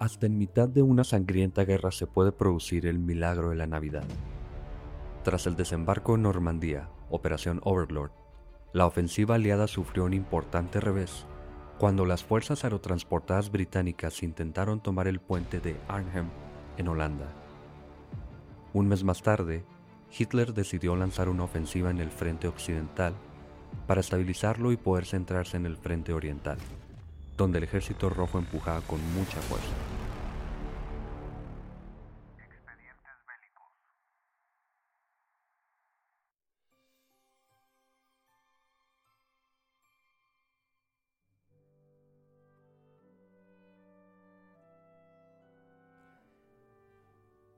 Hasta en mitad de una sangrienta guerra se puede producir el milagro de la Navidad. Tras el desembarco en Normandía, Operación Overlord, la ofensiva aliada sufrió un importante revés cuando las fuerzas aerotransportadas británicas intentaron tomar el puente de Arnhem en Holanda. Un mes más tarde, Hitler decidió lanzar una ofensiva en el frente occidental para estabilizarlo y poder centrarse en el frente oriental, donde el ejército rojo empujaba con mucha fuerza.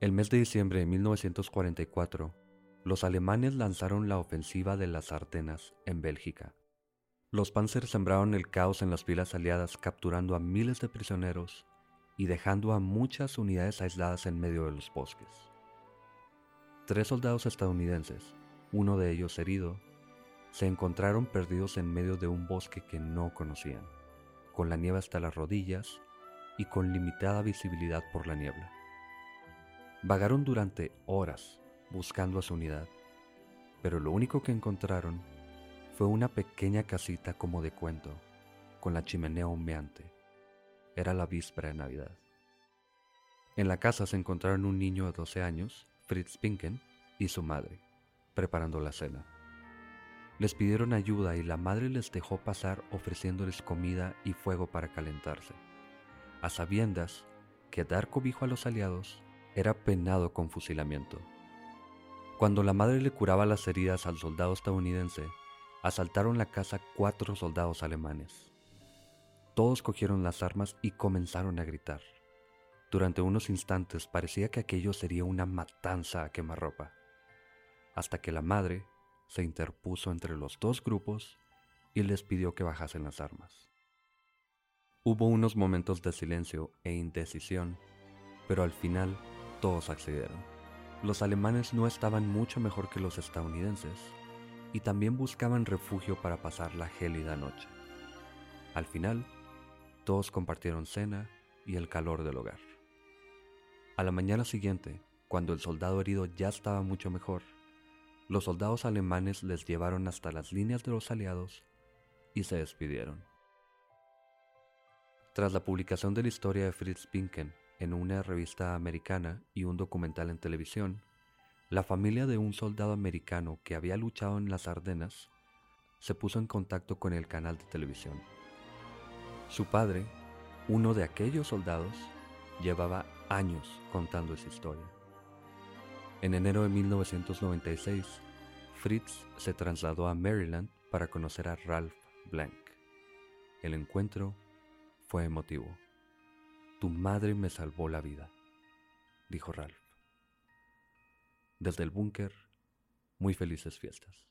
El mes de diciembre de 1944, los alemanes lanzaron la ofensiva de las Ardenas en Bélgica. Los Panzers sembraron el caos en las filas aliadas capturando a miles de prisioneros y dejando a muchas unidades aisladas en medio de los bosques. Tres soldados estadounidenses, uno de ellos herido, se encontraron perdidos en medio de un bosque que no conocían, con la nieve hasta las rodillas y con limitada visibilidad por la niebla. Vagaron durante horas buscando a su unidad, pero lo único que encontraron fue una pequeña casita como de cuento, con la chimenea humeante. Era la víspera de Navidad. En la casa se encontraron un niño de 12 años, Fritz Pinken, y su madre, preparando la cena. Les pidieron ayuda y la madre les dejó pasar ofreciéndoles comida y fuego para calentarse, a sabiendas que dar cobijo a los aliados era penado con fusilamiento. Cuando la madre le curaba las heridas al soldado estadounidense, asaltaron la casa cuatro soldados alemanes. Todos cogieron las armas y comenzaron a gritar. Durante unos instantes parecía que aquello sería una matanza a quemarropa, hasta que la madre se interpuso entre los dos grupos y les pidió que bajasen las armas. Hubo unos momentos de silencio e indecisión, pero al final todos accedieron. Los alemanes no estaban mucho mejor que los estadounidenses y también buscaban refugio para pasar la gélida noche. Al final, todos compartieron cena y el calor del hogar. A la mañana siguiente, cuando el soldado herido ya estaba mucho mejor, los soldados alemanes les llevaron hasta las líneas de los aliados y se despidieron. Tras la publicación de la historia de Fritz Pinken en una revista americana y un documental en televisión, la familia de un soldado americano que había luchado en las Ardenas se puso en contacto con el canal de televisión. Su padre, uno de aquellos soldados, llevaba años contando esa historia. En enero de 1996, Fritz se trasladó a Maryland para conocer a Ralph Blank. El encuentro fue emotivo. Tu madre me salvó la vida, dijo Ralph. Desde el búnker, muy felices fiestas.